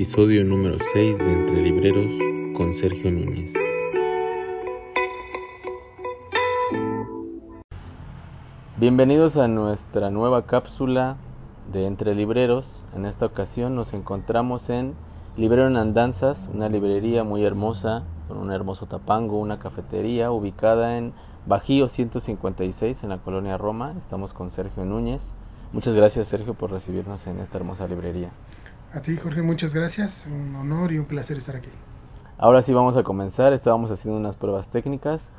episodio número 6 de Entre Libreros con Sergio Núñez. Bienvenidos a nuestra nueva cápsula de Entre Libreros. En esta ocasión nos encontramos en Librero en Andanzas, una librería muy hermosa, con un hermoso tapango, una cafetería ubicada en Bajío 156 en la colonia Roma. Estamos con Sergio Núñez. Muchas gracias Sergio por recibirnos en esta hermosa librería. A ti Jorge, muchas gracias. Un honor y un placer estar aquí. Ahora sí vamos a comenzar. Estábamos haciendo unas pruebas técnicas.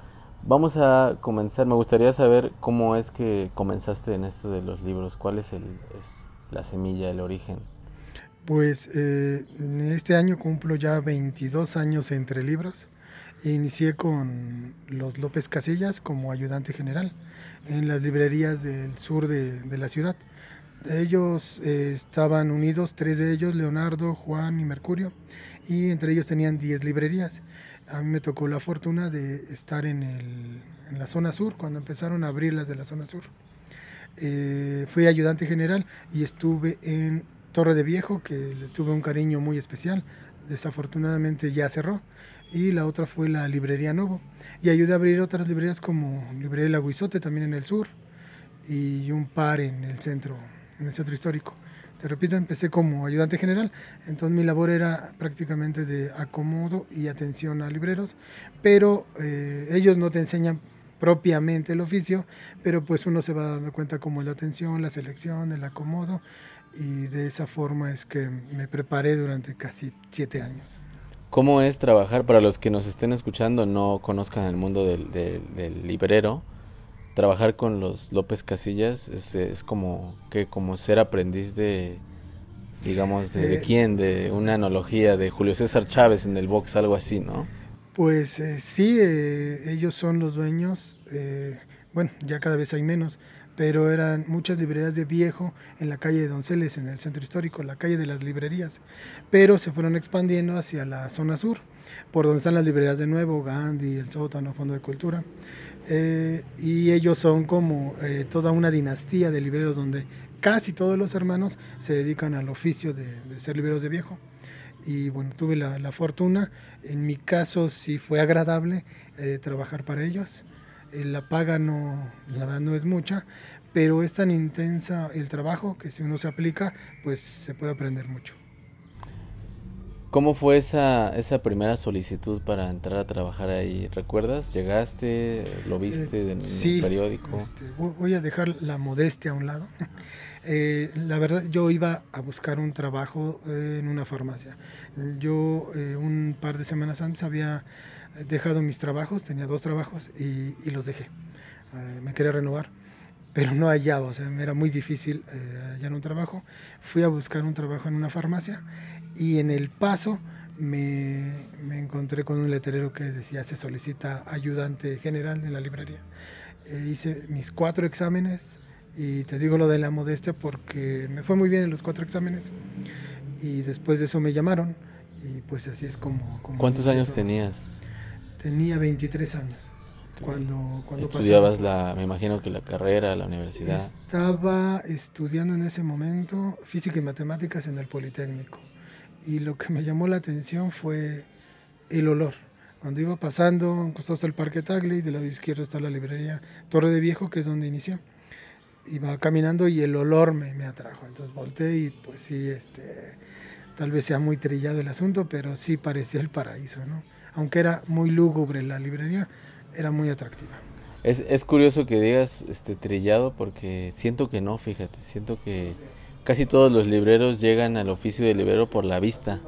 Vamos a comenzar. Me gustaría saber cómo es que comenzaste en esto de los libros. ¿Cuál es, el, es la semilla, el origen? Pues eh, este año cumplo ya 22 años entre libros. Inicié con los López Casillas como ayudante general en las librerías del sur de, de la ciudad. Ellos eh, estaban unidos, tres de ellos, Leonardo, Juan y Mercurio, y entre ellos tenían 10 librerías. A mí me tocó la fortuna de estar en, el, en la zona sur, cuando empezaron a abrir las de la zona sur. Eh, fui ayudante general y estuve en Torre de Viejo, que le tuve un cariño muy especial. Desafortunadamente ya cerró y la otra fue la Librería Novo. Y ayudé a abrir otras librerías como Librería La Guizote también en el sur y un par en el centro, en el centro histórico. Te repito, empecé como ayudante general, entonces mi labor era prácticamente de acomodo y atención a libreros, pero eh, ellos no te enseñan propiamente el oficio, pero pues uno se va dando cuenta como la atención, la selección, el acomodo, y de esa forma es que me preparé durante casi siete años. ¿Cómo es trabajar para los que nos estén escuchando, no conozcan el mundo del, del, del librero? Trabajar con los López Casillas es, es, como que como ser aprendiz de, digamos, de, eh, de, quién, de una analogía de Julio César Chávez en el box, algo así, ¿no? Pues eh, sí, eh, ellos son los dueños, eh, bueno, ya cada vez hay menos, pero eran muchas librerías de viejo en la calle de Donceles, en el centro histórico, la calle de las librerías, pero se fueron expandiendo hacia la zona sur, por donde están las librerías de nuevo, Gandhi, el sótano, Fondo de Cultura, eh, y ellos son como eh, toda una dinastía de libreros donde casi todos los hermanos se dedican al oficio de, ser libreros de viejo. Y bueno, tuve la, la, fortuna, en mi caso sí fue agradable eh, trabajar para ellos la paga no, la verdad no es mucha, pero es tan intensa el trabajo que si uno se aplica, pues se puede aprender mucho. ¿Cómo fue esa, esa primera solicitud para entrar a trabajar ahí? ¿Recuerdas? ¿Llegaste? ¿Lo viste eh, en sí, el periódico? Este, voy a dejar la modestia a un lado. Eh, la verdad, yo iba a buscar un trabajo eh, en una farmacia. Yo eh, un par de semanas antes había dejado mis trabajos, tenía dos trabajos y, y los dejé. Eh, me quería renovar, pero no hallaba, o sea, me era muy difícil eh, hallar un trabajo. Fui a buscar un trabajo en una farmacia y en el paso me, me encontré con un letrero que decía se solicita ayudante general de la librería. Eh, hice mis cuatro exámenes y te digo lo de la modestia porque me fue muy bien en los cuatro exámenes y después de eso me llamaron y pues así es como... como ¿Cuántos años tenías? Tenía 23 años. Cuando, cuando ¿Estudiabas pasé. la, me imagino que la carrera, la universidad? Estaba estudiando en ese momento física y matemáticas en el Politécnico. Y lo que me llamó la atención fue el olor. Cuando iba pasando, costó hasta el Parque Tagley, de lado izquierdo está la librería Torre de Viejo, que es donde inicié. Iba caminando y el olor me, me atrajo. Entonces volteé y pues sí, este, tal vez sea muy trillado el asunto, pero sí parecía el paraíso, ¿no? aunque era muy lúgubre la librería, era muy atractiva. Es, es curioso que digas este trillado porque siento que no, fíjate, siento que casi todos los libreros llegan al oficio de librero por la vista.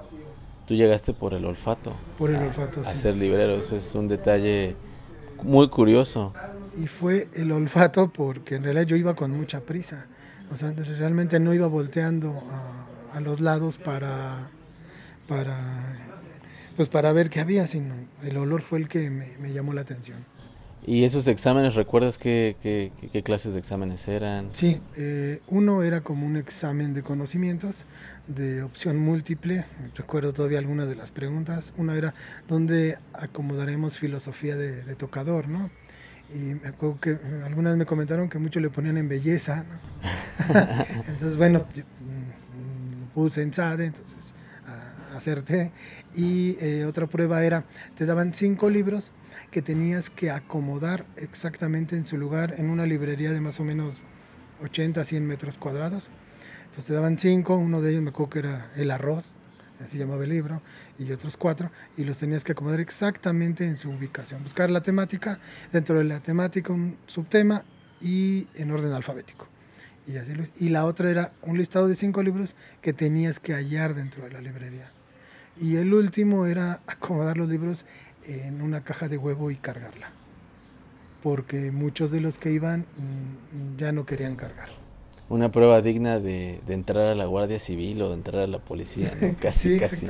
Tú llegaste por el olfato. Por el olfato, a, sí. A ser librero, eso es un detalle muy curioso. Y fue el olfato porque en realidad yo iba con mucha prisa. O sea, realmente no iba volteando a, a los lados para, para pues para ver qué había, sino el olor fue el que me, me llamó la atención. ¿Y esos exámenes, recuerdas qué, qué, qué clases de exámenes eran? Sí, eh, uno era como un examen de conocimientos de opción múltiple, recuerdo todavía algunas de las preguntas, una era dónde acomodaremos filosofía de, de tocador, ¿no? Y me acuerdo que algunas me comentaron que mucho le ponían en belleza, ¿no? entonces bueno, yo, puse en SADE, entonces acerté. Y eh, otra prueba era, te daban cinco libros que tenías que acomodar exactamente en su lugar en una librería de más o menos 80, 100 metros cuadrados. Entonces te daban cinco, uno de ellos me acuerdo que era El Arroz, así llamaba el libro, y otros cuatro, y los tenías que acomodar exactamente en su ubicación. Buscar la temática, dentro de la temática un subtema y en orden alfabético. Y, así y la otra era un listado de cinco libros que tenías que hallar dentro de la librería. Y el último era acomodar los libros en una caja de huevo y cargarla. Porque muchos de los que iban mm, ya no querían cargar. Una prueba digna de, entrar a la Guardia Civil o de entrar a la policía, casi, casi.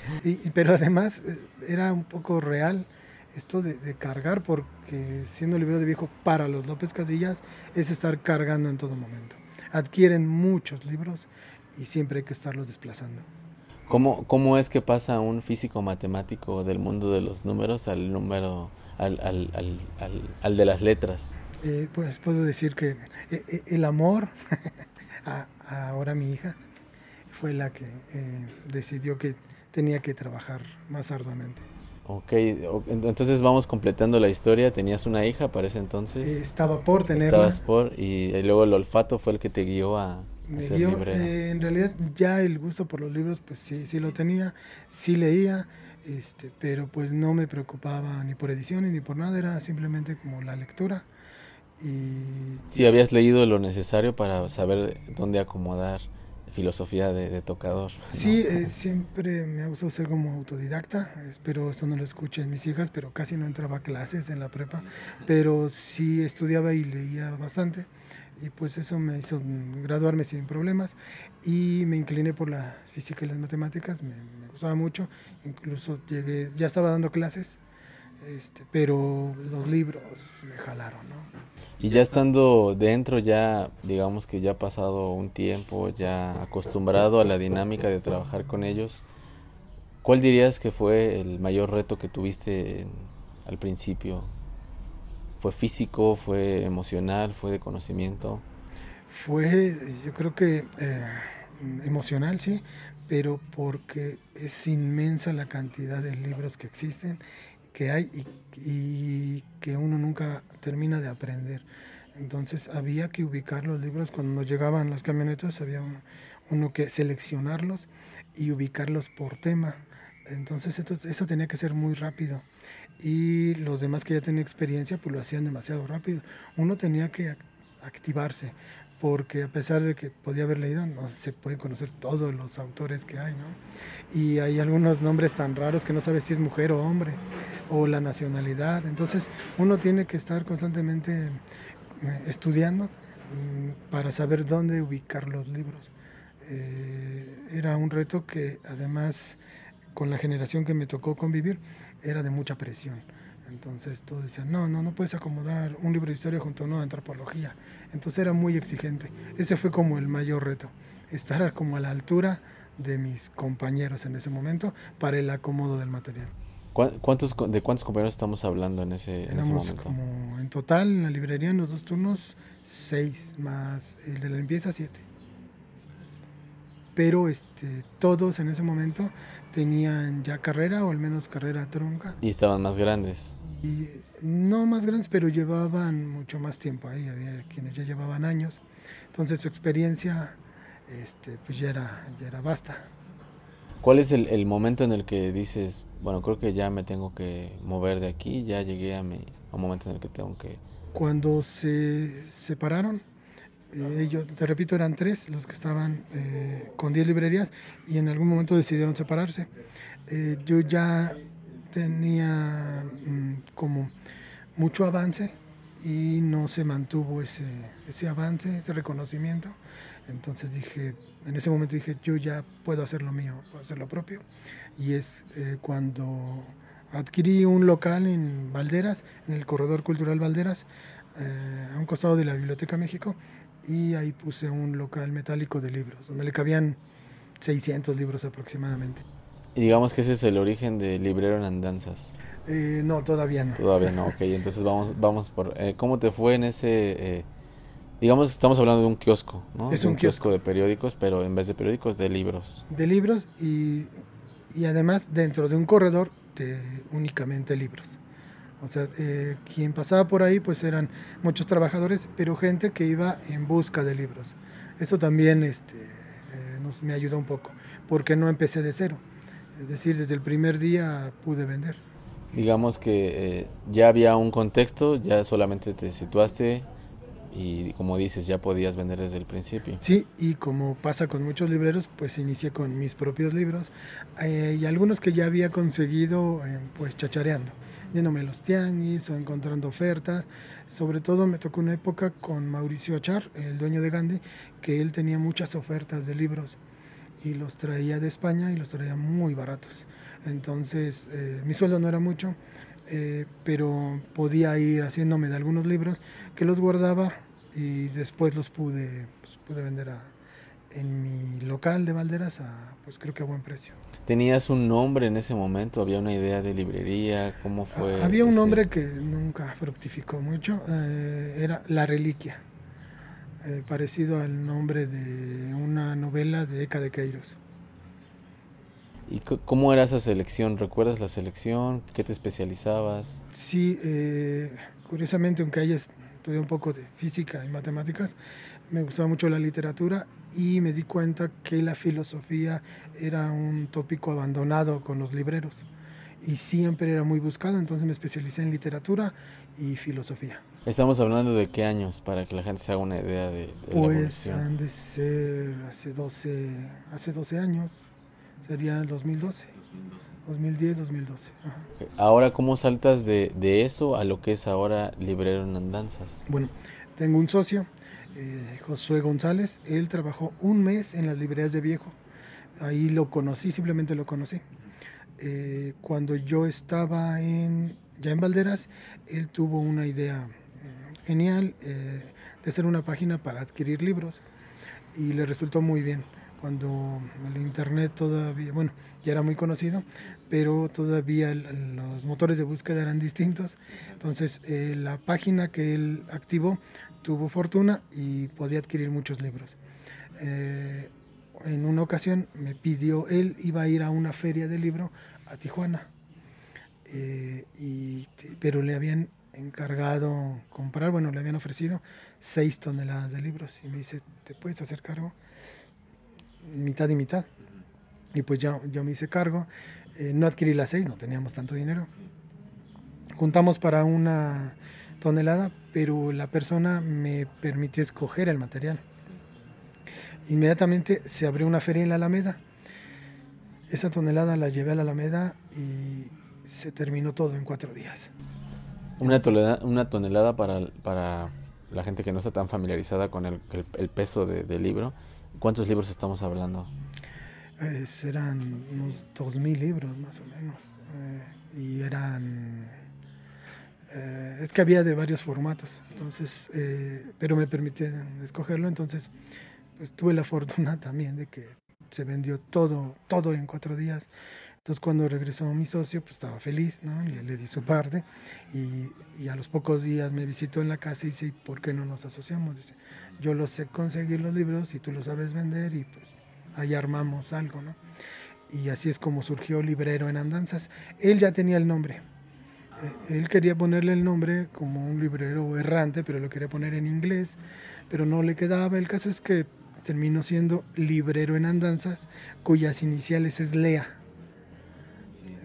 pero además eh, era un poco real esto de, cargar, porque siendo libro de viejo para los López Casillas es estar cargando en todo momento. Adquieren muchos libros y siempre hay que estarlos desplazando. ¿Cómo, ¿Cómo es que pasa un físico matemático del mundo de los números al número, al, al, al, al, de las letras? Eh, pues puedo decir que eh, eh, el amor, a, ahora mi hija, fue la que decidió que tenía que trabajar más arduamente. Ok, entonces vamos completando la historia. Tenías una hija para ese entonces. estaba por tenerla. Estabas por, y, luego el olfato fue el que te guió a, me eh, en realidad ya el gusto por los libros, pues sí, sí lo tenía, sí leía, este, pero pues no me preocupaba ni por ediciones ni por nada, era simplemente como la lectura. Y... Sí, habías leído lo necesario para saber dónde acomodar filosofía de, tocador. Sí, eh, siempre me ha gustado ser como autodidacta, espero esto no lo escuchen mis hijas, pero casi no entraba a clases en la prepa, pero sí estudiaba y leía bastante y pues eso me hizo graduarme sin problemas y me incliné por la física y las matemáticas, me, gustaba mucho, incluso llegué, ya estaba dando clases, este, pero los libros me jalaron, ¿no? Y ya estando dentro, ya digamos que ya ha pasado un tiempo, ya acostumbrado a la dinámica de trabajar con ellos, ¿cuál dirías que fue el mayor reto que tuviste al principio ¿Fue físico, fue emocional, fue de conocimiento? Fue, yo creo que eh, emocional, sí, pero porque es inmensa la cantidad de libros que existen, que hay y, que uno nunca termina de aprender. Entonces había que ubicar los libros cuando nos llegaban las camionetas, había uno, que seleccionarlos y ubicarlos por tema. Entonces eso tenía que ser muy rápido y los demás que ya tenían experiencia pues lo hacían demasiado rápido. Uno tenía que activarse porque a pesar de que podía haber leído, no se pueden conocer todos los autores que hay, ¿no? Y hay algunos nombres tan raros que no sabes si es mujer o hombre, o la nacionalidad. Entonces, uno tiene que estar constantemente eh, estudiando mm, para saber dónde ubicar los libros. Eh, era un reto que además, con la generación que me tocó convivir, era de mucha presión. Entonces todos decían, no, no, no puedes acomodar un libro de historia junto a una antropología. Entonces era muy exigente. Ese fue como el mayor reto, estar como a la altura de mis compañeros en ese momento para el acomodo del material. ¿Cuántos, ¿De cuántos compañeros estamos hablando en ese, en ese momento? como en total en la librería en los dos turnos, seis, más el de la limpieza, siete. Pero este, todos en ese momento tenían ya carrera o al menos carrera tronca. Y estaban más grandes. Y no más grandes, pero llevaban mucho más tiempo ahí, había quienes ya llevaban años. Entonces su experiencia este, pues ya era, ya era basta. ¿Cuál es el, el, momento en el que dices, bueno, creo que ya me tengo que mover de aquí, ya llegué a, mi, a un momento en el que tengo que... Cuando se separaron, eh, ellos, te repito, eran tres los que estaban eh, con 10 librerías y en algún momento decidieron separarse. Eh, yo ya tenía mm, como mucho avance y no se mantuvo ese, ese avance, ese reconocimiento. Entonces dije, en ese momento dije, yo ya puedo hacer lo mío, puedo hacer lo propio. Y es cuando adquirí un local en Valderas, en el Corredor Cultural Valderas, a un costado de la Biblioteca México, y ahí puse un local metálico de libros, donde le cabían 600 libros aproximadamente. Y digamos que ese es el origen de Librero en Andanzas. Eh, no, todavía no. Todavía no, ok. Entonces vamos, vamos por... Eh, ¿Cómo te fue en ese... Eh, digamos, estamos hablando de un kiosco, ¿no? Es un, kiosco. de periódicos, pero en vez de periódicos, de libros. De libros y y además dentro de un corredor de únicamente libros. O sea, eh, quien pasaba por ahí pues eran muchos trabajadores, pero gente que iba en busca de libros. Eso también este, eh, nos, me ayudó un poco, porque no empecé de cero. Es decir, desde el primer día pude vender. Digamos que eh, ya había un contexto, ya solamente te situaste y como dices, ya podías vender desde el principio. Sí, y como pasa con muchos libreros, pues inicié con mis propios libros y algunos que ya había conseguido pues chachareando yéndome los tianguis o encontrando ofertas. Sobre todo me tocó una época con Mauricio Achar, el dueño de Gandhi, que él tenía muchas ofertas de libros y los traía de España y los traía muy baratos. Entonces eh, mi sueldo no era mucho, eh, pero podía ir haciéndome de algunos libros que los guardaba y después los pude, pues, pude vender en mi local de Valderas a, pues creo que a buen precio. ¿Tenías un nombre en ese momento? ¿Había una idea de librería? ¿Cómo fue? Había un nombre que nunca fructificó mucho, eh, era La Reliquia, eh, parecido al nombre de una novela de Eka de Queiros. ¿Y cómo era esa selección? ¿Recuerdas la selección? ¿Qué te especializabas? Sí, eh, curiosamente, aunque haya estudiado un poco de física y matemáticas, me gustaba mucho la literatura y me di cuenta que la filosofía era un tópico abandonado con los libreros y siempre era muy buscado, entonces me especialicé en literatura y filosofía. Estamos hablando de qué años para que la gente se haga una idea de, pues han de ser hace 12 hace 12 años sería el 2012 2010 2012 ahora cómo saltas de, de, eso a lo que es ahora librero en andanzas bueno tengo un socio eh, Josué González. Él trabajó un mes en las librerías de viejo. Ahí lo conocí, simplemente lo conocí. Eh, cuando yo estaba en, ya en Valderas, él tuvo una idea mm, genial eh, de hacer una página para adquirir libros y le resultó muy bien. Cuando el internet todavía, bueno, ya era muy conocido, pero todavía los motores de búsqueda eran distintos. Entonces, la página que él activó tuvo fortuna y podía adquirir muchos libros. Eh, en una ocasión me pidió, él iba a ir a una feria de libro a Tijuana, eh, y, pero le habían encargado comprar, bueno, le habían ofrecido seis toneladas de libros y me dice, ¿te puedes hacer cargo? Mitad y mitad. Y pues yo, yo me hice cargo, eh, no adquirí las seis, no teníamos tanto dinero. Juntamos para una tonelada, pero la persona me permitió escoger el material. Inmediatamente se abrió una feria en la Alameda. Esa tonelada la llevé a la Alameda y se terminó todo en cuatro días. Una tonelada, una tonelada para, para la gente que no está tan familiarizada con el, el, peso del libro. ¿Cuántos libros estamos hablando? Eh, eran unos dos mil libros más o menos. Eh, y eran eh, es que había de varios formatos, entonces, eh, pero me permitieron escogerlo, entonces pues tuve la fortuna también de que se vendió todo, todo en cuatro días. Entonces cuando regresó mi socio, pues estaba feliz, ¿no? Le, le di su parte y, y, a los pocos días me visitó en la casa y dice, ¿por qué no nos asociamos? Dice, yo lo sé conseguir los libros y tú lo sabes vender y pues ahí armamos algo, ¿no? Y así es como surgió Librero en Andanzas. Él ya tenía el nombre, él quería ponerle el nombre como un librero errante, pero lo quería poner en inglés, pero no le quedaba. El caso es que terminó siendo librero en andanzas, cuyas iniciales es Lea.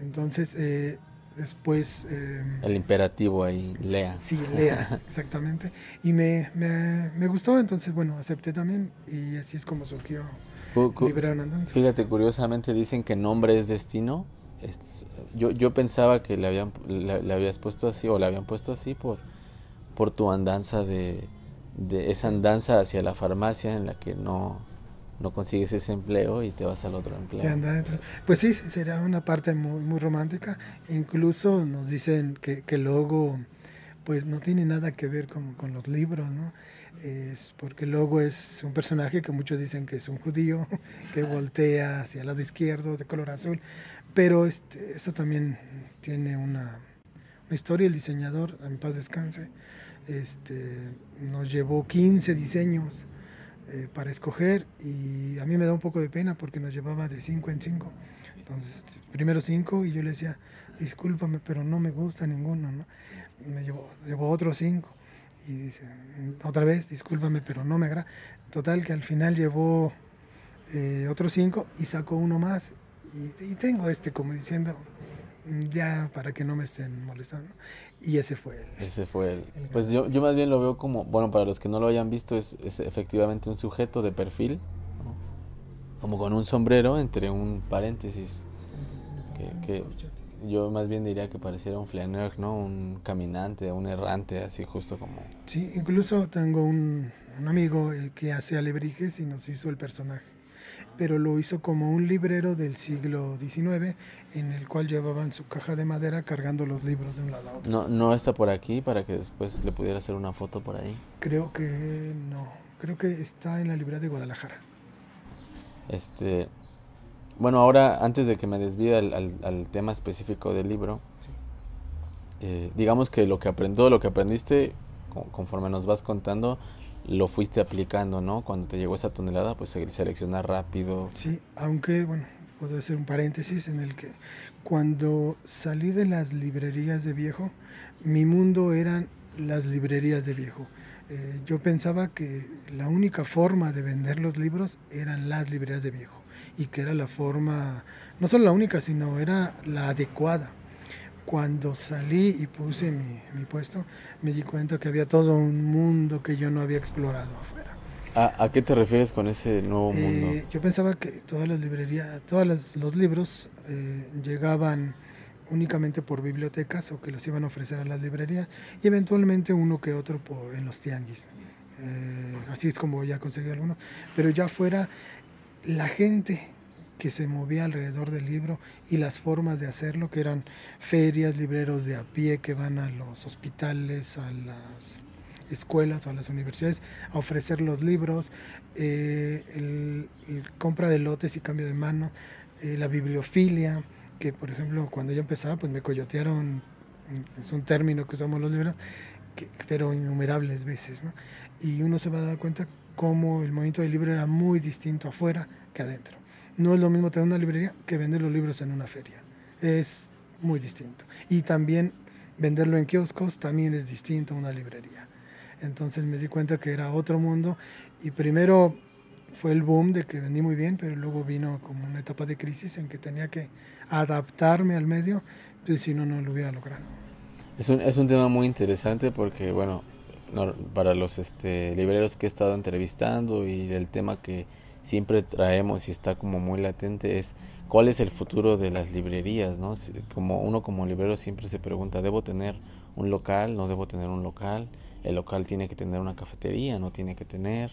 Entonces, eh, después... Eh, el imperativo ahí, Lea. Sí, Lea, exactamente. Y me, me, me, gustó, entonces, bueno, acepté también y así es como surgió Librero en Andanzas. Fíjate, curiosamente dicen que nombre es destino yo, yo pensaba que le, habían, le, habías puesto así o le habían puesto así por, por tu andanza de, de esa andanza hacia la farmacia en la que no, no consigues ese empleo y te vas al otro empleo. Pues sí, sería una parte muy, muy romántica. Incluso nos dicen que, que el logo pues no tiene nada que ver con, con los libros, ¿no? Es porque logo es un personaje que muchos dicen que es un judío, que voltea hacia el lado izquierdo de color azul, pero este, eso también tiene una, una, historia. El diseñador, en paz descanse, este, nos llevó 15 diseños eh, para escoger y a mí me da un poco de pena porque nos llevaba de 5 en 5. Entonces, primero cinco y yo le decía, discúlpame, pero no me gusta ninguno, ¿no? Me llevó, llevó otros cinco y dice, otra vez, discúlpame, pero no me agrada. Total que al final llevó eh, otros cinco y sacó uno más y, y, tengo este como diciendo, mm, ya para que no me estén molestando. Y ese fue el. Ese fue el. el pues yo, yo más bien lo veo como, bueno, para los que no lo hayan visto, es, es efectivamente un sujeto de perfil, ¿no? como con un sombrero entre un paréntesis. Que, que, yo más bien diría que pareciera un flaneur, ¿no? Un caminante, un errante, así justo como... Sí, incluso tengo un, un amigo eh, que hace alebrijes y nos hizo el personaje, pero lo hizo como un librero del siglo XIX en el cual llevaban su caja de madera cargando los libros de un lado a otro. No, no está por aquí para que después le pudiera hacer una foto por ahí. Creo que no, creo que está en la librería de Guadalajara. Este, bueno, ahora antes de que me desvíe al, al, al tema específico del libro, sí. eh, digamos que lo que aprendió, lo que aprendiste, conforme nos vas contando, lo fuiste aplicando, ¿no? Cuando te llegó esa tonelada, pues el seleccionar rápido. Sí, aunque, bueno, puedo hacer un paréntesis en el que cuando salí de las librerías de viejo, mi mundo eran las librerías de viejo. Eh, yo pensaba que la única forma de vender los libros eran las librerías de viejo y que era la forma, no solo la única, sino era la adecuada. Cuando salí y puse mi, mi puesto, me di cuenta que había todo un mundo que yo no había explorado afuera. ¿A, a qué te refieres con ese nuevo mundo? Eh, yo pensaba que todas las librerías, todos los libros eh, llegaban únicamente por bibliotecas o que los iban a ofrecer a las librerías y eventualmente uno que otro por, en los tianguis. Eh, así es como ya conseguí algunos. Pero ya fuera la gente que se movía alrededor del libro y las formas de hacerlo, que eran ferias, libreros de a pie que van a los hospitales, a las escuelas o a las universidades a ofrecer los libros, eh, el, compra de lotes y cambio de mano, eh, la bibliofilia, que por ejemplo cuando yo empezaba pues me coyotearon, es un término que usamos los libros, pero innumerables veces, ¿no? Y uno se va a dar cuenta cómo el movimiento del libro era muy distinto afuera que adentro. No es lo mismo tener una librería que vender los libros en una feria. Es muy distinto. Y también venderlo en kioscos también es distinto a una librería. Entonces me di cuenta que era otro mundo y primero fue el boom de que vendí muy bien, pero luego vino como una etapa de crisis en que tenía que adaptarme al medio, pues si no, no lo hubiera logrado. Es un, es un tema muy interesante porque, bueno, no, para los este, libreros que he estado entrevistando y el tema que siempre traemos y está como muy latente es cuál es el futuro de las librerías, ¿no? Como uno como librero siempre se pregunta, ¿debo tener un local? ¿No debo tener un local? El local tiene que tener una cafetería, no tiene que tener.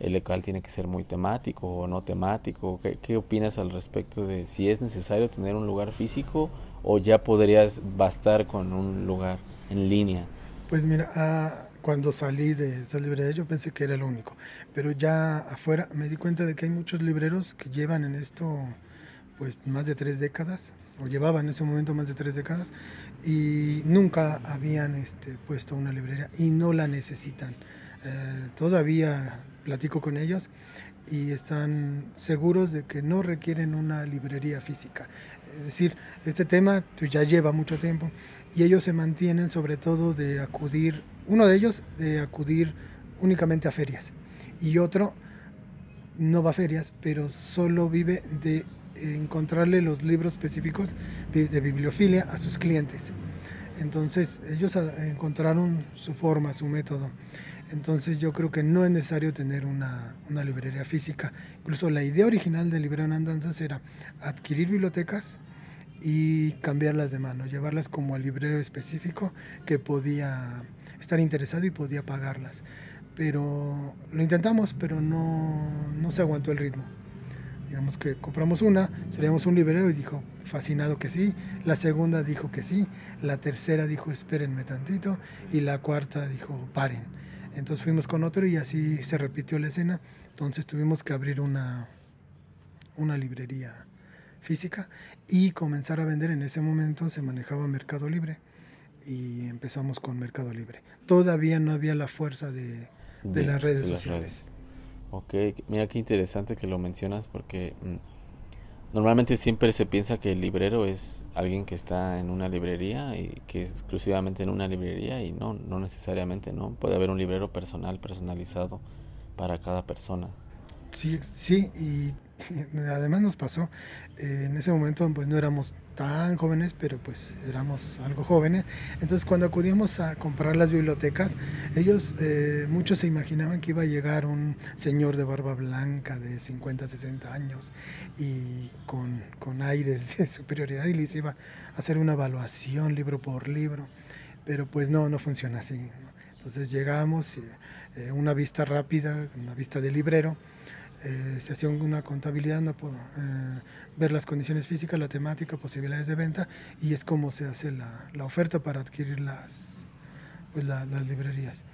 El local tiene que ser muy temático o no temático. ¿Qué, qué opinas al respecto de si es necesario tener un lugar físico o ya podrías bastar con un lugar en línea? Pues mira, uh, cuando salí de esta librería yo pensé que era lo único, pero ya afuera me di cuenta de que hay muchos libreros que llevan en esto pues más de tres décadas, o llevaban en ese momento más de tres décadas, y nunca habían este, puesto una librería y no la necesitan. Eh, todavía platico con ellos y están seguros de que no requieren una librería física. Es decir, este tema pues, ya lleva mucho tiempo y ellos se mantienen sobre todo de acudir, uno de ellos de acudir únicamente a ferias y otro no va a ferias, pero solo vive de encontrarle los libros específicos de bibliofilia a sus clientes. Entonces ellos encontraron su forma, su método. Entonces yo creo que no es necesario tener una, una librería física. Incluso la idea original de Librero en Andanzas era adquirir bibliotecas y cambiarlas de mano, llevarlas como al librero específico que podía estar interesado y podía pagarlas. Pero lo intentamos, pero no, no se aguantó el ritmo. Digamos que compramos una, seríamos un librero y dijo, fascinado que sí. La segunda dijo que sí. La tercera dijo, espérenme tantito. Y la cuarta dijo, paren. Entonces fuimos con otro y así se repitió la escena. Entonces tuvimos que abrir una, una librería física y comenzar a vender. En ese momento se manejaba Mercado Libre y empezamos con Mercado Libre. Todavía no había la fuerza de, de, de las redes de las sociales. redes. Ok, mira qué interesante que lo mencionas porque mmm, Normalmente siempre se piensa que el librero es alguien que está en una librería y que es exclusivamente en una librería y no, no necesariamente, ¿no? Puede haber un librero personal, personalizado para cada persona. Sí, sí, y además nos pasó, eh, en ese momento pues no éramos tan jóvenes, pero pues éramos algo jóvenes. Entonces cuando acudíamos a comprar las bibliotecas, ellos, eh, muchos se imaginaban que iba a llegar un señor de barba blanca de 50, 60 años y con, con aires de superioridad y les iba a hacer una evaluación libro por libro. Pero pues no, no funciona así. Entonces llegamos, eh, una vista rápida, una vista de librero, eh, se hacía una contabilidad, no puedo, eh, ver las condiciones físicas, la temática, posibilidades de venta y es como se hace la, la oferta para adquirir las, pues las librerías,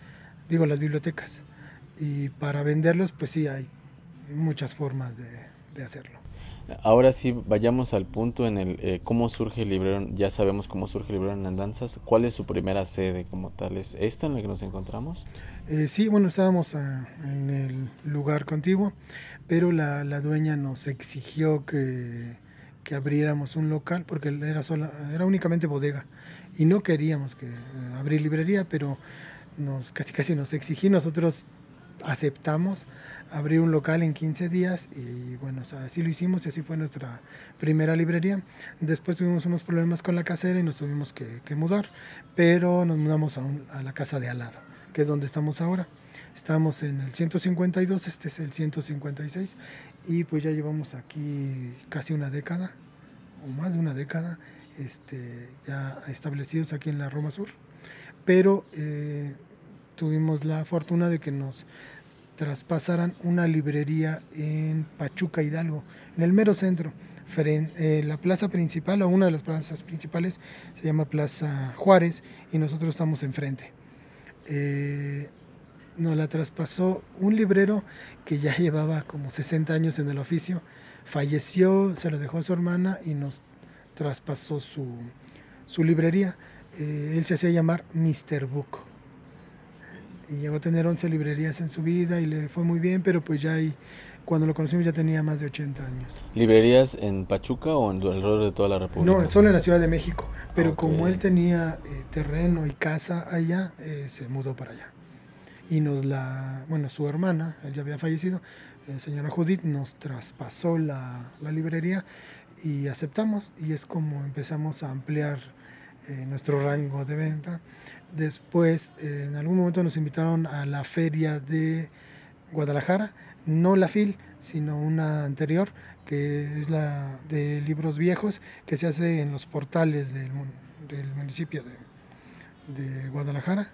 digo las bibliotecas. Y para venderlos, pues sí, hay muchas formas de, de hacerlo. Ahora sí, vayamos al punto en el eh, cómo surge el librero. Ya sabemos cómo surge el librero en Andanzas. ¿Cuál es su primera sede como tal? ¿Es esta en la que nos encontramos? Eh, sí, bueno, estábamos ah, en el lugar contiguo, pero la, la dueña nos exigió que, que, abriéramos un local porque era, sola, era únicamente bodega y no queríamos que, eh, abrir librería, pero nos casi casi nos exigió. Nosotros aceptamos abrir un local en 15 días y bueno, así lo hicimos y así fue nuestra primera librería. Después tuvimos unos problemas con la casera y nos tuvimos que, mudar, pero nos mudamos a, a, la casa de al lado, que es donde estamos ahora. Estamos en el 152, este es el 156 y pues ya llevamos aquí casi una década o más de una década este, ya establecidos aquí en la Roma Sur, pero eh, tuvimos la fortuna de que nos traspasaran una librería en Pachuca Hidalgo, en el mero centro. Eh, la plaza principal o una de las plazas principales se llama Plaza Juárez y nosotros estamos enfrente. Eh, nos la traspasó un librero que ya llevaba como 60 años en el oficio, falleció, se lo dejó a su hermana y nos traspasó su, su librería. Eh, él se hacía llamar Mr. Book y llegó a tener 11 librerías en su vida y le fue muy bien, pero pues ya ahí, cuando lo conocimos ya tenía más de 80 años. ¿Librerías en Pachuca o en alrededor de toda la República? No, solo en la Ciudad de México, pero como él tenía eh, terreno y casa allá, eh, se mudó para allá. Y nos la, bueno, su hermana, él ya había fallecido, la señora Judith, nos traspasó la, la librería y aceptamos y es como empezamos a ampliar eh, nuestro rango de venta. Después, eh, en algún momento nos invitaron a la feria de Guadalajara, no la FIL, sino una anterior, que es la de libros viejos, que se hace en los portales del, municipio de, de Guadalajara.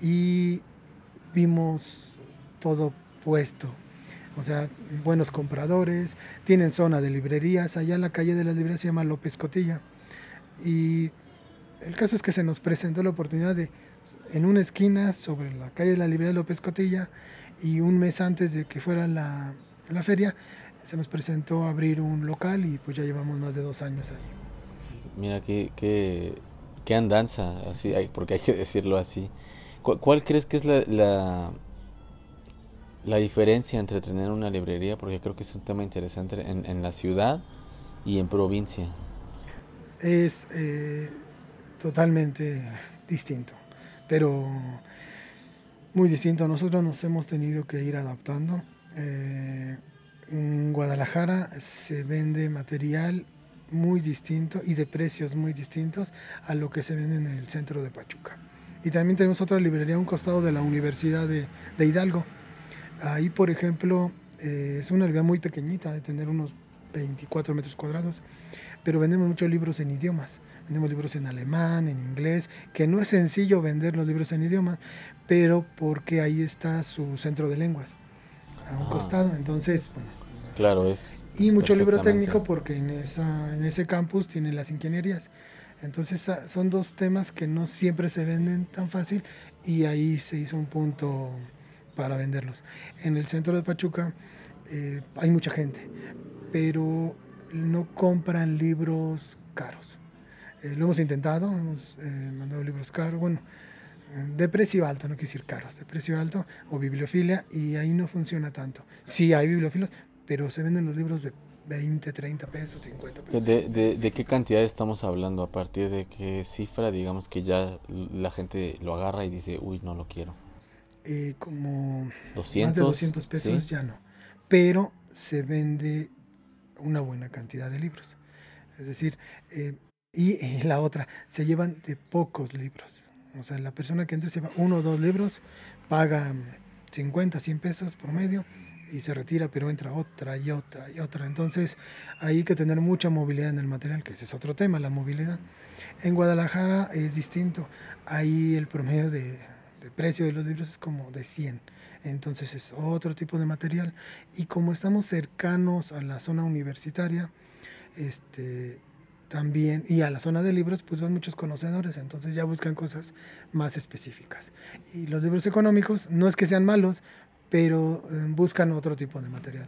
Y vimos todo puesto, o sea, buenos compradores, tienen zona de librerías, allá en la calle de las librerías se llama López Cotilla. Y el caso es que se nos presentó la oportunidad de, en una esquina sobre la calle de la Librería López Cotilla, y un mes antes de que fuera la, la feria, se nos presentó abrir un local y pues ya llevamos más de dos años ahí. Mira, qué, qué, qué andanza, así, porque hay que decirlo así. ¿Cuál, crees que es la, la, la, diferencia entre tener una librería? Porque creo que es un tema interesante en, en la ciudad y en provincia. Es... Eh, totalmente distinto, pero muy distinto. Nosotros nos hemos tenido que ir adaptando. Eh, en Guadalajara se vende material muy distinto y de precios muy distintos a lo que se vende en el centro de Pachuca. Y también tenemos otra librería a un costado de la Universidad de, Hidalgo. Ahí, por ejemplo, eh, es una librería muy pequeñita, de tener unos 24 metros cuadrados, pero vendemos muchos libros en idiomas. Vendemos libros en alemán, en inglés, que no es sencillo vender los libros en idiomas, pero porque ahí está su centro de lenguas, a un ah. costado. Entonces, claro, es. Y mucho libro técnico porque en, esa, en ese campus tiene las ingenierías. Entonces son dos temas que no siempre se venden tan fácil y ahí se hizo un punto para venderlos. En el centro de Pachuca eh, hay mucha gente, pero no compran libros caros. Eh, lo hemos intentado, hemos eh, mandado libros caros, bueno, de precio alto, no quiero decir caros, de precio alto o bibliofilia, y ahí no funciona tanto. Sí hay bibliofilios, pero se venden los libros de 20, 30 pesos, 50 pesos. ¿De, de, de qué cantidad estamos hablando? ¿A partir de qué cifra, digamos, que ya la gente lo agarra y dice, uy, no lo quiero? Eh, como 200, más de 200 pesos ¿sí? ya no. Pero se vende una buena cantidad de libros. Es decir, eh, y, la otra, se llevan de pocos libros. O sea, la persona que entra se lleva uno o dos libros, paga 50, 100 pesos por medio y se retira, pero entra otra y otra y otra. Entonces, hay que tener mucha movilidad en el material, que ese es otro tema, la movilidad. En Guadalajara es distinto. Ahí el promedio de, de precio de los libros es como de 100. Entonces es otro tipo de material. Y como estamos cercanos a la zona universitaria, este, también, y a la zona de libros, pues van muchos conocedores, entonces ya buscan cosas más específicas. Y los libros económicos no es que sean malos, pero eh, buscan otro tipo de material.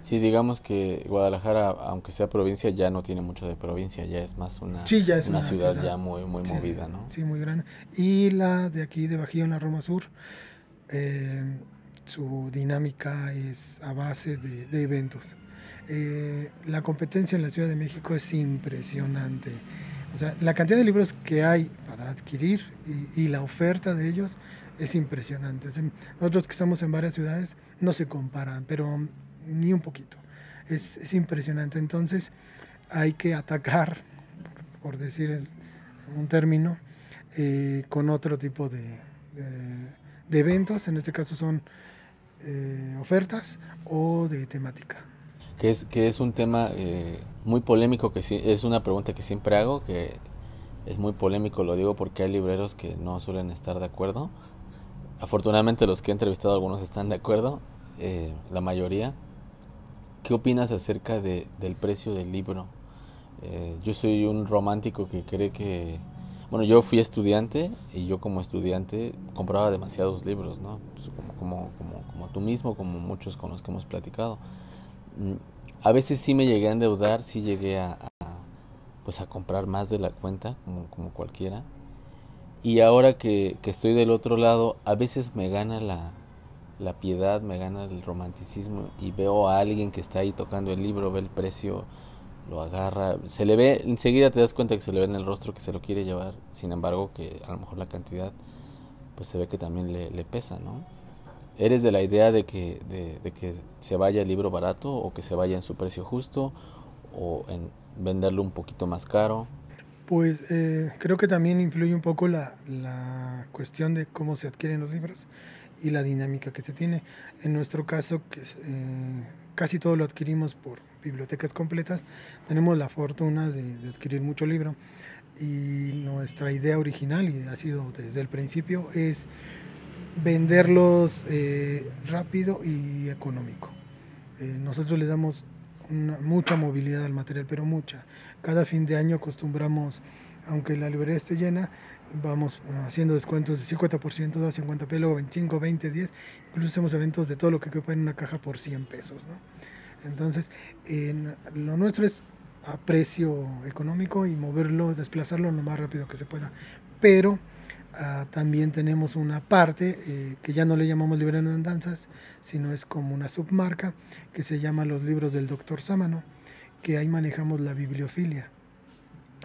Sí, digamos que Guadalajara, aunque sea provincia, ya no tiene mucho de provincia, ya es más una, Sí, ya es una, una ciudad, ciudad. ya muy, muy Sí, movida, ¿no? Sí, muy grande. Y la de aquí de Bajío en la Roma Sur, eh, su dinámica es a base de, eventos. Eh, la competencia en la Ciudad de México es impresionante. O sea, la cantidad de libros que hay para adquirir y, la oferta de ellos es impresionante. Nosotros que estamos en varias ciudades no se comparan, pero ni un poquito. Es, es impresionante. Entonces hay que atacar, por decir un término, eh, con otro tipo de- de eventos. En este caso son eh, ofertas o de temática. Que es, que es un tema eh, muy polémico, que sí, es una pregunta que siempre hago, que es muy polémico, lo digo porque hay libreros que no suelen estar de acuerdo. Afortunadamente los que he entrevistado algunos están de acuerdo, eh, la mayoría. ¿Qué opinas acerca de, del precio del libro? Eh, yo soy un romántico que cree que... Bueno, yo fui estudiante y yo como estudiante compraba demasiados libros, ¿no? Pues Como, como, como, tú mismo, como muchos con los que hemos platicado. Mm, A veces sí me llegué a endeudar, sí llegué a, a, pues a comprar más de la cuenta, como, como cualquiera. Y ahora que, que estoy del otro lado, a veces me gana la, la piedad, me gana el romanticismo y veo a alguien que está ahí tocando el libro, ve el precio, lo agarra, se le ve, enseguida te das cuenta que se le ve en el rostro que se lo quiere llevar, sin embargo que a lo mejor la cantidad pues se ve que también le, pesa, ¿no? ¿Eres de la idea de que, de, que se vaya el libro barato o que se vaya en su precio justo o en venderlo un poquito más caro? Pues eh, creo que también influye un poco la, la cuestión de cómo se adquieren los libros y la dinámica que se tiene. En nuestro caso, que eh, casi todo lo adquirimos por bibliotecas completas, tenemos la fortuna de, de adquirir mucho libro y nuestra idea original, y ha sido desde el principio, es venderlos eh, rápido y económico. Eh, nosotros le damos mucha movilidad al material, pero mucha. Cada fin de año acostumbramos, aunque la librería esté llena, vamos uh, haciendo descuentos de 50%, 2, 50 pesos, luego 25, 20, 10. Incluso hacemos eventos de todo lo que quepa en una caja por 100 pesos. ¿no? Entonces, en- lo nuestro es a precio económico y moverlo, desplazarlo lo más rápido que se pueda. Pero ah, también tenemos una parte eh, que ya no le llamamos librería de andanzas, sino es como una submarca que se llama los libros del doctor Sámano, que ahí manejamos la bibliofilia.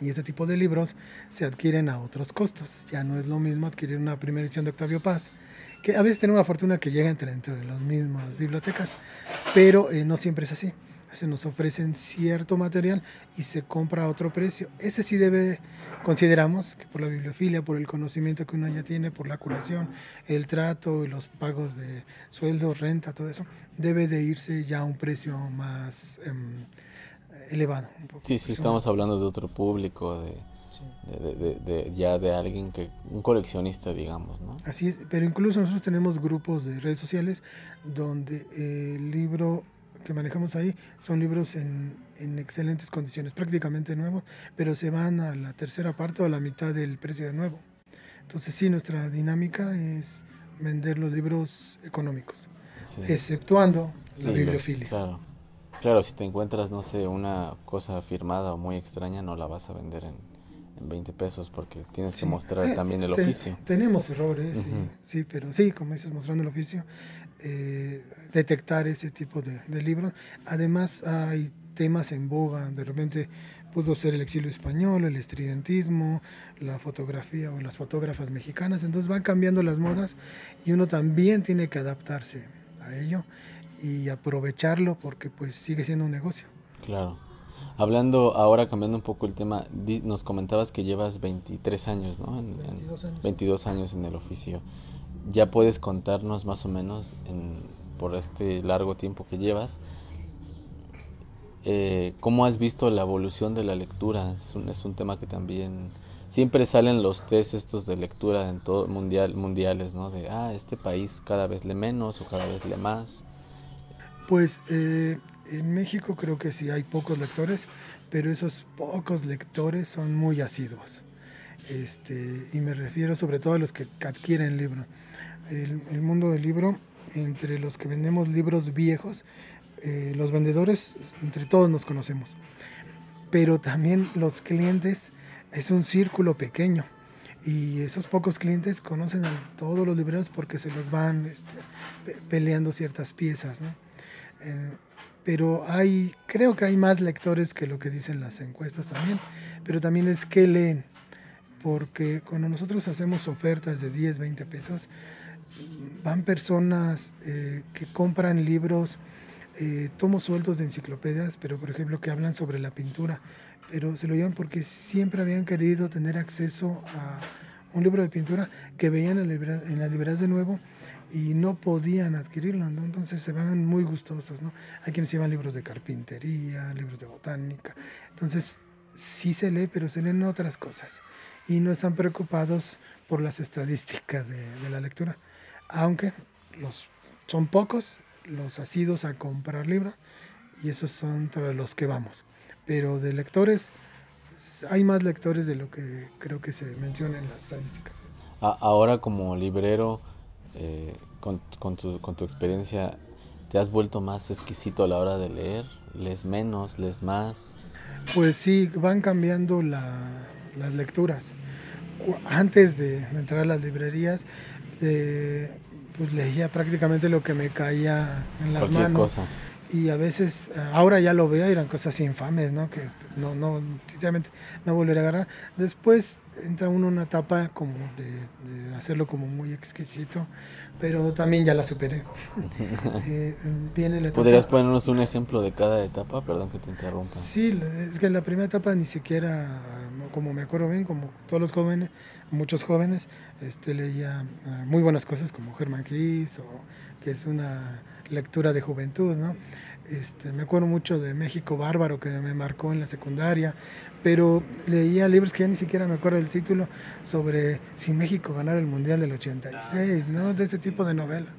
Y este tipo de libros se adquieren a otros costos. Ya no es lo mismo adquirir una primera edición de Octavio Paz, que a veces tenemos la fortuna que llega entre, entre las mismas bibliotecas, pero eh, no siempre es así. Se nos ofrecen cierto material y se compra a otro precio. Ese sí debe, consideramos, que por la bibliofilia, por el conocimiento que uno ya tiene, por la curación, el trato y los pagos de sueldos, renta, todo eso, debe de irse ya a un precio más em, elevado. un poco, Sí, sí, precio estamos hablando de otro público, de, sí. de, de- de- de- ya de alguien que, un coleccionista, digamos, ¿no? Así es, pero incluso nosotros tenemos grupos de redes sociales donde el libro que manejamos ahí son libros en, en excelentes condiciones, prácticamente nuevos, pero se van a la tercera parte o a la mitad del precio de nuevo. Entonces sí, nuestra dinámica es vender los libros económicos, Sí. exceptuando Sí, la bibliofilia. claro. Claro, si te encuentras, no sé, una cosa firmada o muy extraña, no la vas a vender en, en 20 pesos porque tienes que Sí. mostrar Eh, también el te- oficio. Tenemos errores, sí, Ujú. sí, pero sí, como dices, mostrando el oficio, eh, detectar ese tipo de, de libros. Además, hay temas en boga. De repente pudo ser el exilio español, el estridentismo, la fotografía o las fotógrafas mexicanas. Entonces van cambiando las modas y uno también tiene que adaptarse a ello y aprovecharlo porque pues sigue siendo un negocio. Claro. Hablando ahora, cambiando un poco el tema, nos comentabas que llevas 23 años, ¿no? 22 años. 22 años en el oficio. ¿Ya puedes contarnos más o menos por este largo tiempo que llevas? Eh, ¿Cómo has visto la evolución de la lectura? Es un, es un tema que también siempre salen los test estos de lectura en todo mundial mundiales, ¿no? De ah este país cada vez le menos o cada vez le más. Pues eh, en México creo que sí hay pocos lectores, pero esos pocos lectores son muy asiduos. Este, y me refiero sobre todo a los que adquieren libro. El, mundo del libro, entre los que vendemos libros viejos, eh, los vendedores, entre todos nos conocemos, pero también los clientes es un círculo pequeño y esos pocos clientes conocen a todos los libreros porque se los van este, peleando ciertas piezas. ¿no? Eh, pero hay, creo que hay más lectores que lo que dicen las encuestas también, pero también es que leen, porque cuando nosotros hacemos ofertas de 10, 20 pesos, van personas eh, que compran libros eh, tomos sueltos de enciclopedias, pero por ejemplo que hablan sobre la pintura, pero se lo llevan porque siempre habían querido tener acceso a un libro de pintura que veían en, las librerías de nuevo y no podían adquirirlo, entonces se van muy gustosos. ¿no? Hay quienes llevan libros de carpintería, libros de botánica, entonces sí se lee, pero se leen otras cosas y no están preocupados por las estadísticas de, de la lectura, aunque los son pocos los asidos a comprar libros y esos son entre los que vamos. Pero de lectores, hay más lectores de lo que creo que se menciona en las estadísticas. Ahora como librero, eh, con, con, tu, con, tu, experiencia, ¿te has vuelto más exquisito a la hora de leer? ¿Les menos? ¿Les más? Pues sí, van cambiando la, las lecturas. Antes de entrar a las librerías, eh, pues leía prácticamente lo que me caía en las manos. Y a veces, ahora ya lo veo, eran cosas infames, ¿no? Que no, no, sinceramente no volveré a agarrar. Después entra uno en una etapa como de, hacerlo como muy exquisito, pero también ya la superé. eh, viene la ¿Podrías ponernos un ejemplo de cada etapa? Perdón que te interrumpa. Sí, es que la primera etapa ni siquiera, como me acuerdo bien, como todos los jóvenes, muchos jóvenes, este, leía ah, muy buenas cosas como Germán Kiss, o que es una lectura de juventud, ¿no? Este, me acuerdo mucho de México Bárbaro que me marcó en la secundaria, pero leía libros que ya ni siquiera me acuerdo del título sobre si México ganara el Mundial del 86, ¿no? De ese tipo de novelas.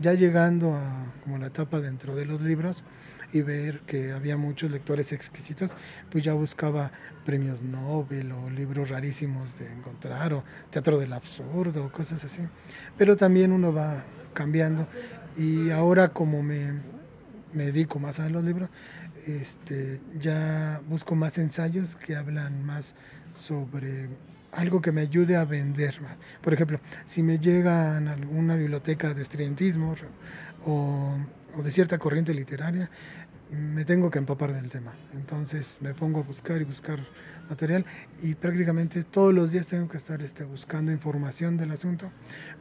Ya llegando a como la etapa dentro de los libros y ver que había muchos lectores exquisitos, pues ya buscaba premios Nobel o libros rarísimos de encontrar o teatro del absurdo, cosas así. Pero también uno va cambiando y ahora como me, me dedico más a los libros, este, ya busco más ensayos que hablan más sobre algo que me ayude a vender. Por ejemplo, si me llegan alguna biblioteca de estudiantismo o, de cierta corriente literaria, me tengo que empapar del tema. Entonces me pongo a buscar y buscar material y prácticamente todos los días tengo que estar este, buscando información del asunto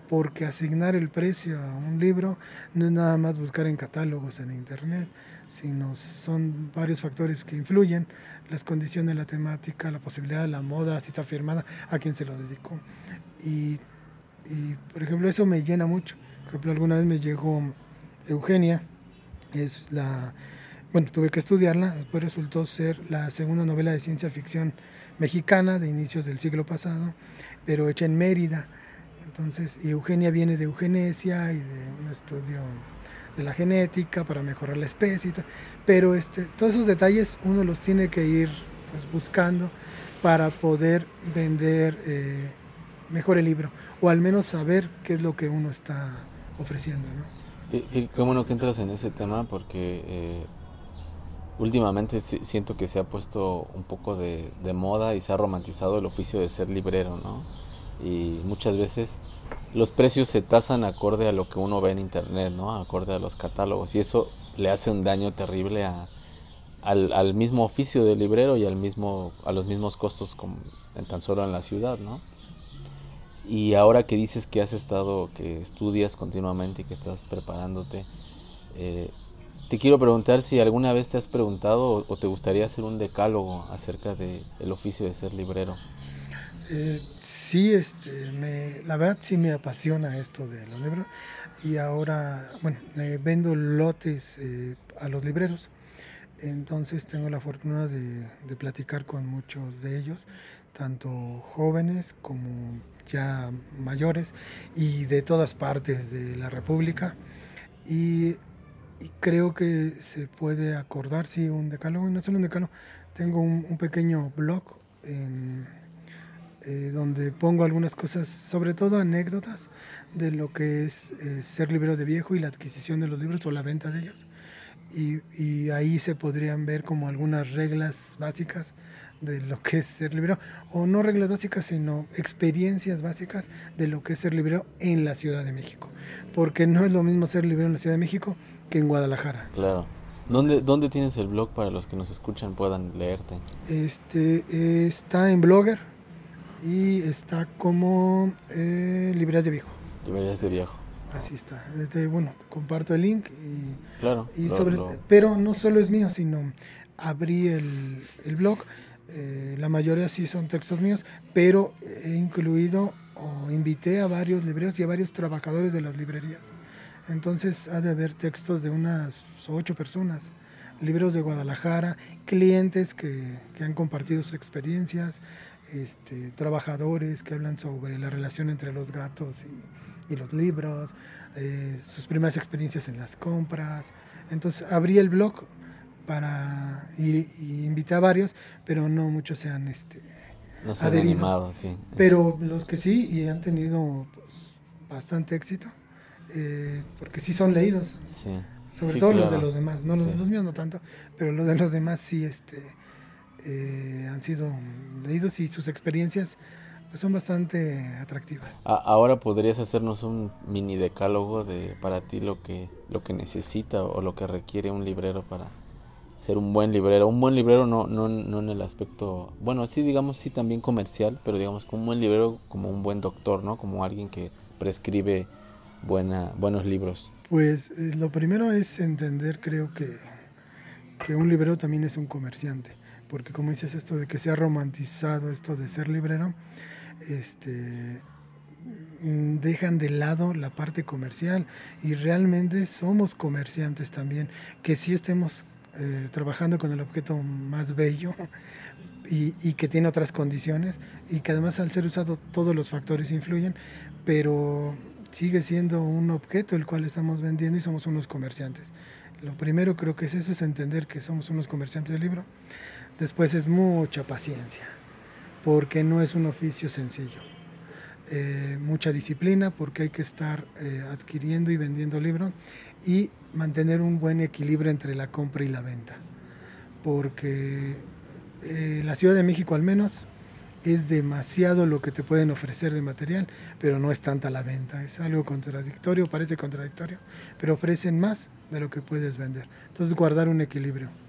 porque asignar el precio a un libro no es nada más buscar en catálogos en internet, sino son varios factores que influyen, las condiciones, la temática, la posibilidad, la moda, si está firmada, a quién se lo dedicó. Y, y por ejemplo eso me llena mucho. Por ejemplo, alguna vez me llegó Eugenia, es la bueno, tuve que estudiarla, después resultó ser la segunda novela de ciencia ficción mexicana de inicios del siglo pasado, pero hecha en Mérida. Entonces, y Eugenia viene de eugenesia y de un estudio de la genética para mejorar la especie, pero este, todos esos detalles uno los tiene que ir pues, buscando para poder vender eh, mejor el libro, o al menos saber qué es lo que uno está ofreciendo. ¿no? Que entras en ese tema porque eh, últimamente siento que se ha puesto un poco de, moda y se ha romantizado el oficio de ser librero, ¿no? Y muchas veces los precios se tasan acorde a lo que uno ve en internet, ¿no? Acorde a los catálogos. Y eso le hace un daño terrible al, mismo oficio de librero y al mismo, a los mismos costos tan solo en la ciudad, ¿no? Y ahora que dices que has estado, que estudias continuamente y que estás preparándote, eh, te quiero preguntar si alguna vez te has preguntado o, te gustaría hacer un decálogo acerca del el oficio de ser librero. Eh, sí, este, me, la verdad sí me apasiona esto de los libros y ahora, bueno, eh, vendo lotes eh, a los libreros, entonces tengo la fortuna de, de, platicar con muchos de ellos, tanto jóvenes como ya mayores y de todas partes de la República. Y y creo que se puede acordar, sí, un decálogo, y no solo un decálogo, tengo un, un pequeño blog en, eh, donde pongo algunas cosas, sobre todo anécdotas de lo que es eh, ser librero de viejo y la adquisición de los libros o la venta de ellos. Y, y ahí se podrían ver como algunas reglas básicas de lo que es ser librero, o no reglas básicas, sino experiencias básicas de lo que es ser librero en la Ciudad de México. Porque no es lo mismo ser librero en la Ciudad de México que en Guadalajara. Claro. ¿Dónde, ¿Dónde tienes el blog para los que nos escuchan puedan leerte? Este está en Blogger y está como eh, Librerías de Viejo. Librerías de Viejo. Así está. Este, bueno, comparto el link y, claro, y lo, sobre, lo... pero no solo es mío, sino abrí el, el blog. Eh, la mayoría sí son textos míos, pero he incluido o invité a varios libreros y a varios trabajadores de las librerías. Entonces ha de haber textos de unas ocho personas, libros de Guadalajara, clientes que, que han compartido sus experiencias, este, trabajadores que hablan sobre la relación entre los gatos y, y los libros, eh, sus primeras experiencias en las compras. Entonces abrí el blog para y, y invité a varios, pero no muchos se han este, no se han adherido. animado, sí. Pero los que sí y han tenido pues, bastante éxito, eh, porque sí son leídos. Sí. Sobre Sí, todo los claro. de los demás, no los, Sí. los míos no tanto, pero los de los demás sí este, eh, han sido leídos y sus experiencias pues, son bastante atractivas. Ahora podrías hacernos un mini decálogo de para ti lo que lo que necesita o lo que requiere un librero para ser un buen librero. Un buen librero no, no, no en el aspecto, bueno, sí digamos sí también comercial, pero digamos como un buen librero como un buen doctor, ¿no? Como alguien que prescribe buenos libros. Pues eh, lo primero es entender, creo que, que un librero también es un comerciante, porque como dices esto de que se ha romantizado esto de ser librero, este, mm, dejan de lado la parte comercial y realmente somos comerciantes también, que sí estemos eh, trabajando con el objeto más bello y, y que tiene otras condiciones y que además al ser usado todos los factores influyen, pero sigue siendo un objeto el cual estamos vendiendo y somos unos comerciantes. Lo primero creo que es eso, es entender que somos unos comerciantes del libro. Después es mucha paciencia, porque no es un oficio sencillo. Eh, mucha disciplina, porque hay que estar eh, adquiriendo y vendiendo libros y mantener un buen equilibrio entre la compra y la venta. Porque eh, la Ciudad de México al menos es demasiado lo que te pueden ofrecer de material, pero no es tanta la venta. Es algo contradictorio, parece contradictorio, pero ofrecen más de lo que puedes vender. Entonces guardar un equilibrio.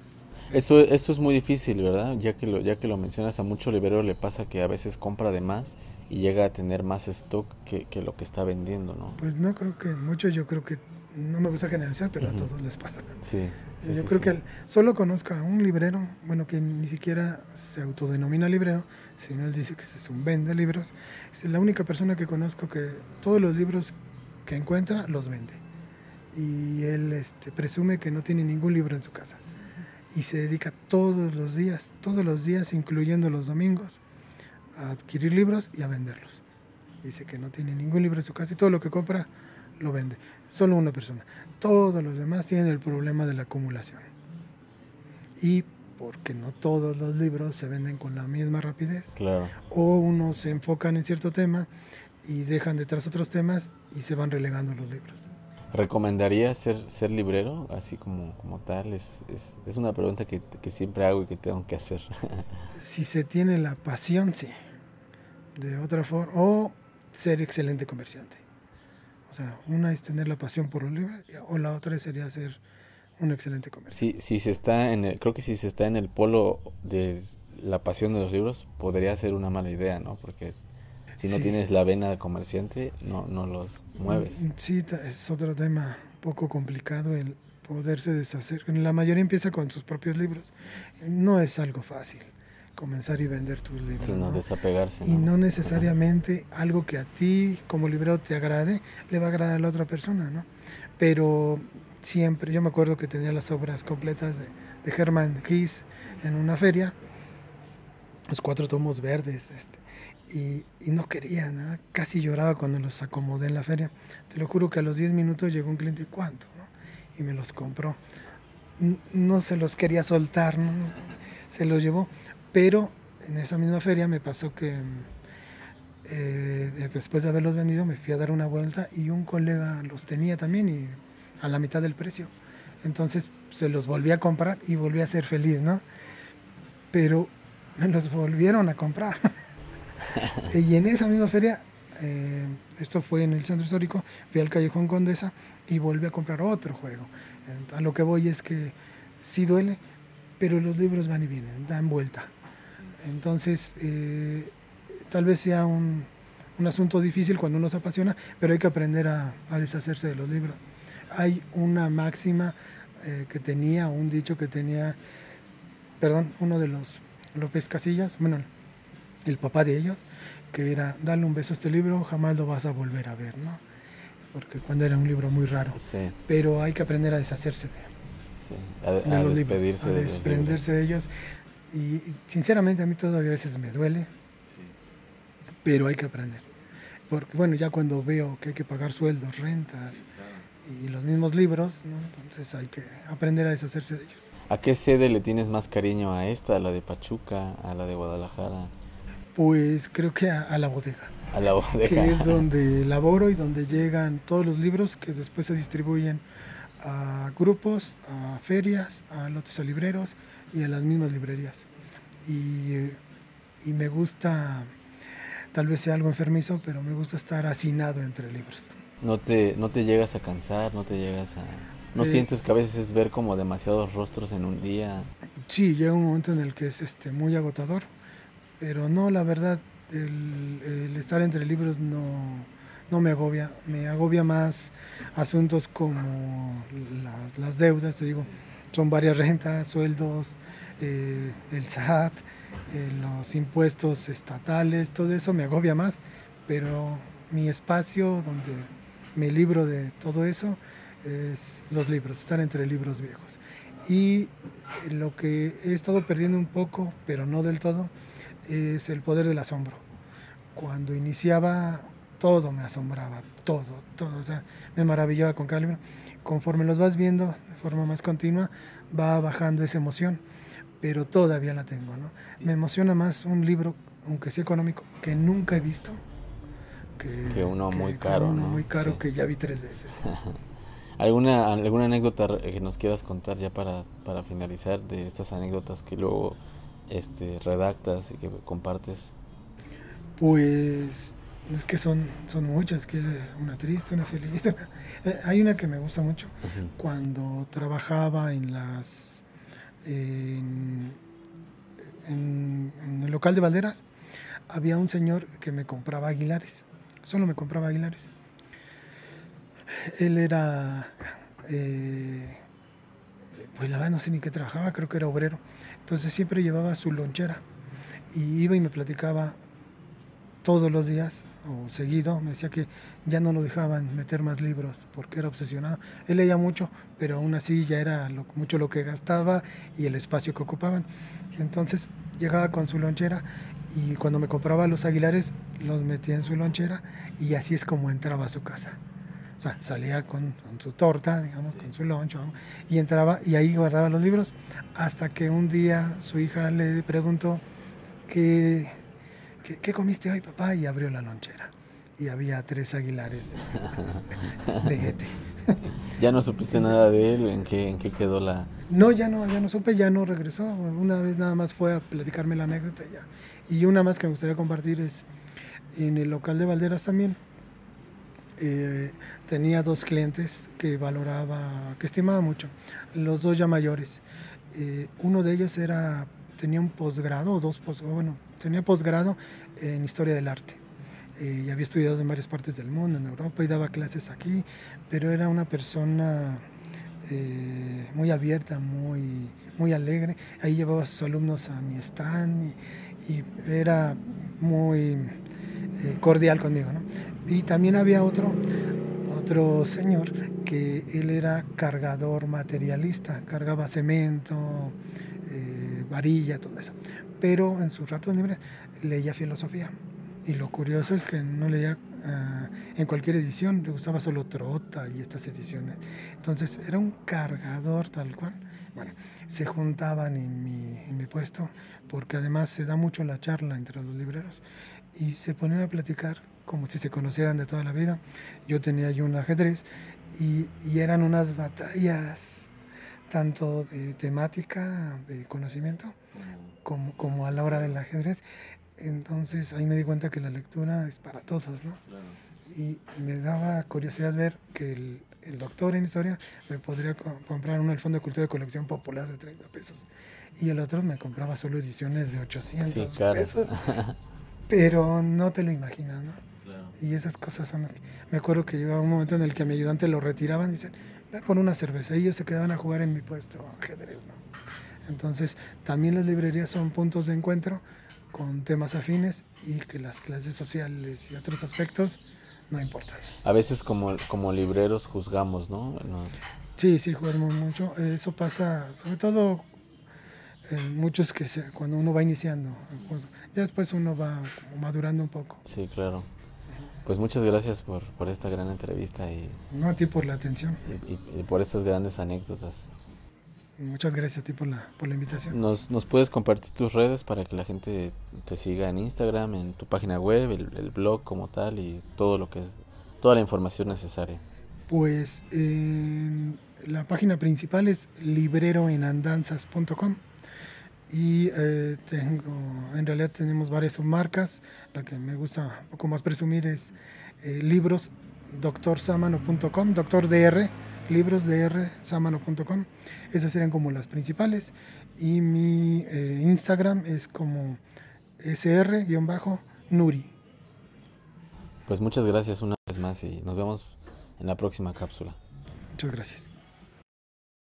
Eso, eso es muy difícil, ¿verdad? Ya que lo, ya que lo mencionas, a mucho librero le pasa que a veces compra de más y llega a tener más stock que, que lo que está vendiendo, ¿no? Pues no creo que muchos, yo creo que, no me gusta generalizar, pero a todos les pasa. Sí. sí, yo sí, creo sí. que solo conozco a un librero, bueno, que ni siquiera se autodenomina librero, sino él dice que es un vende libros. Es la única persona que conozco que todos los libros que encuentra los vende. Y él este, presume que no tiene ningún libro en su casa. Y se dedica todos los días, todos los días, incluyendo los domingos, a adquirir libros y a venderlos. Dice que no tiene ningún libro en su casa y todo lo que compra lo vende. Solo una persona. Todos los demás tienen el problema de la acumulación. Y porque no todos los libros se venden con la misma rapidez. Claro. O unos se enfocan en cierto tema y dejan detrás otros temas y se van relegando los libros. ¿Recomendarías ser, ser librero así como, como tal? Es, es, es una pregunta que, que siempre hago y que tengo que hacer. Si se tiene la pasión, sí. De otra forma, o ser excelente comerciante. O sea, una es tener la pasión por los libros o la otra sería ser un excelente comercio. Sí, si se está en el, creo que si se está en el polo de la pasión de los libros, podría ser una mala idea, ¿no? Porque si no tienes la vena de comerciante, no, no los mueves. Mm, sí, es otro tema poco complicado el poderse deshacer. La mayoría empieza con sus propios libros. No es algo fácil comenzar y vender tus libros. Sino desapegarse. Y no necesariamente algo que a ti como librero te agrade, le va a agradar a la otra persona, ¿no? Pero siempre, yo me acuerdo que tenía las obras completas de, de Hermann Gies en una feria, los cuatro tomos verdes, este, y, no quería, ¿no? casi lloraba cuando los acomodé en la feria. Te lo juro que a los 10 minutos llegó un cliente, ¿cuánto? ¿no? Y me los compró. No se los quería soltar, ¿no? se los llevó, pero en esa misma feria me pasó que eh, después de haberlos vendido me fui a dar una vuelta y un colega los tenía también y a la mitad del precio. Entonces se los volví a comprar y volví a ser feliz, ¿no? Pero me los volvieron a comprar. y en esa misma feria, eh, esto fue en el centro histórico, fui al Callejón Condesa y volví a comprar otro juego. A lo que voy es que sí duele, pero los libros van y vienen, dan vuelta. Entonces, eh, tal vez sea un, un, asunto difícil cuando uno se apasiona, pero hay que aprender a, a deshacerse de los libros. Hay una máxima eh, que tenía, un dicho que tenía, perdón, uno de los López Casillas, bueno, el papá de ellos, que era, dale un beso a este libro, jamás lo vas a volver a ver, ¿no? Porque cuando era un libro muy raro. Sí. Pero hay que aprender a deshacerse de, sí. a, a despedirse libros, a desprenderse de, ellos. Y, sinceramente a mí todavía a veces me duele, sí. pero hay que aprender. Porque bueno, ya cuando veo que hay que pagar sueldos, rentas sí, claro. y los mismos libros, ¿no? entonces hay que aprender a deshacerse de ellos. ¿A qué sede le tienes más cariño? ¿A esta, a la de Pachuca, a la de Guadalajara? Pues creo que a, a, la bodega. A la bodega. Que es donde laboro y donde llegan todos los libros que después se distribuyen a grupos, a ferias, a lotes a libreros y a las mismas librerías. Y, y me gusta, tal vez sea algo enfermizo, pero me gusta estar hacinado entre libros. ¿No te, no te llegas a cansar? ¿No te llegas a...? ¿No eh, sientes que a veces es ver como demasiados rostros en un día? Sí, llega un momento en el que es este, muy agotador pero no, la verdad, el, estar entre libros no, no, me agobia, me agobia más asuntos como la, las deudas, te digo, son varias rentas, sueldos, eh, el SAT, eh, los impuestos estatales, todo eso me agobia más, pero mi espacio donde me libro de todo eso es los libros, estar entre libros viejos. Y lo que he estado perdiendo un poco, pero no del todo, es el poder del asombro. Cuando iniciaba, todo me asombraba, todo, todo. O sea, me maravillaba con libro. Conforme los vas viendo de forma más continua, va bajando esa emoción, pero todavía la tengo. ¿no? Me emociona más un libro, aunque sea económico, que nunca he visto. Que, que uno que, muy caro. Uno ¿no? muy caro sí. que ya vi tres veces. ¿Alguna, ¿Alguna anécdota que nos quieras contar ya para, para finalizar de estas anécdotas que luego este, redactas y que compartes? Pues es que son, son muchas, que una triste, una feliz. Hay una que me gusta mucho. Uh -huh. Cuando trabajaba en las en, en, en, el local de Valderas, había un señor que me compraba aguilares. Solo me compraba aguilares. Él era eh, pues la verdad no sé ni qué trabajaba, creo que era obrero. Entonces siempre llevaba su lonchera y iba y me platicaba todos los días o seguido, me decía que ya no lo dejaban meter más libros porque era obsesionado. Él leía mucho, pero aún así ya era mucho lo que gastaba y el espacio que ocupaban. Entonces llegaba con su lonchera y cuando me compraba los aguilares los metía en su lonchera y así es como entraba a su casa. O sea, salía con, con su torta, digamos, sí. con su loncho, y entraba y ahí guardaba los libros, hasta que un día su hija le preguntó, ¿qué, qué, qué comiste hoy, papá? Y abrió la lonchera. Y había tres aguilares de, de. ¿Ya no supiste nada de él? ¿En qué, ¿En qué quedó la...? No, ya no, ya no supe, ya no regresó. Una vez nada más fue a platicarme la anécdota y ya. Y una más que me gustaría compartir es en el local de Valderas también eh, tenía dos clientes que valoraba, que estimaba mucho, los dos ya mayores. Eh, uno de ellos era, tenía un posgrado, o dos bueno, tenía posgrado en historia del arte. Eh, y había estudiado en varias partes del mundo, en Europa, y daba clases aquí, pero era una persona muy abierta, muy, muy alegre. Ahí llevaba a sus alumnos a mi stand y, era muy cordial conmigo. ¿no? Y también había otro, otro señor que él era cargador materialista, cargaba cemento, eh, varilla, todo eso. Pero en sus ratos libres leía filosofía. Y lo curioso es que no leía ah, en cualquier edición, le gustaba solo Trota y estas ediciones. Entonces era un cargador tal cual. Bueno, se juntaban en mi, en mi puesto, porque además se da mucho la charla entre los libreros, y se ponían a platicar como si se conocieran de toda la vida. Yo tenía ahí un ajedrez y, eran unas batallas tanto de temática, de conocimiento, como, como a la hora del ajedrez. Entonces ahí me di cuenta que la lectura es para todos, ¿no? Y, me daba curiosidad ver que el, el, doctor en historia me podría comprar uno del Fondo de Cultura de Colección Popular de 30 pesos y el otro me compraba solo ediciones de 800 pesos. Pero no te lo imaginas, ¿no? Y esas cosas son las que... Me acuerdo que llegaba un momento en el que a mi ayudante lo retiraban y dicen, ve por una cerveza. Y ellos se quedaban a jugar en mi puesto ajedrez, ¿no? Entonces, también las librerías son puntos de encuentro con temas afines y que las clases sociales y otros aspectos no importan. A veces como, como libreros juzgamos, ¿no? Sí, sí, jugamos mucho. Eso pasa, sobre todo eh, muchos que cuando uno va iniciando. Ya después uno va madurando un poco. Sí, claro. Pues muchas gracias por, por esta gran entrevista y... No, a ti por la atención. Y, por estas grandes anécdotas. Muchas gracias a ti por la, por la invitación. ¿Nos, ¿Nos puedes compartir tus redes para que la gente te siga en Instagram, en tu página web, el, blog como tal y todo lo que es, toda la información necesaria? Pues la página principal es libreroenandanzas.com y eh, tengo, en realidad tenemos varias submarcas. La que me gusta un poco más presumir es eh, libros doctorsamano.com, doctor DR, libros samano.com. Esas serían como las principales. Y mi eh, Instagram es como sr-nuri. Pues muchas gracias una vez más y nos vemos en la próxima cápsula. Muchas gracias.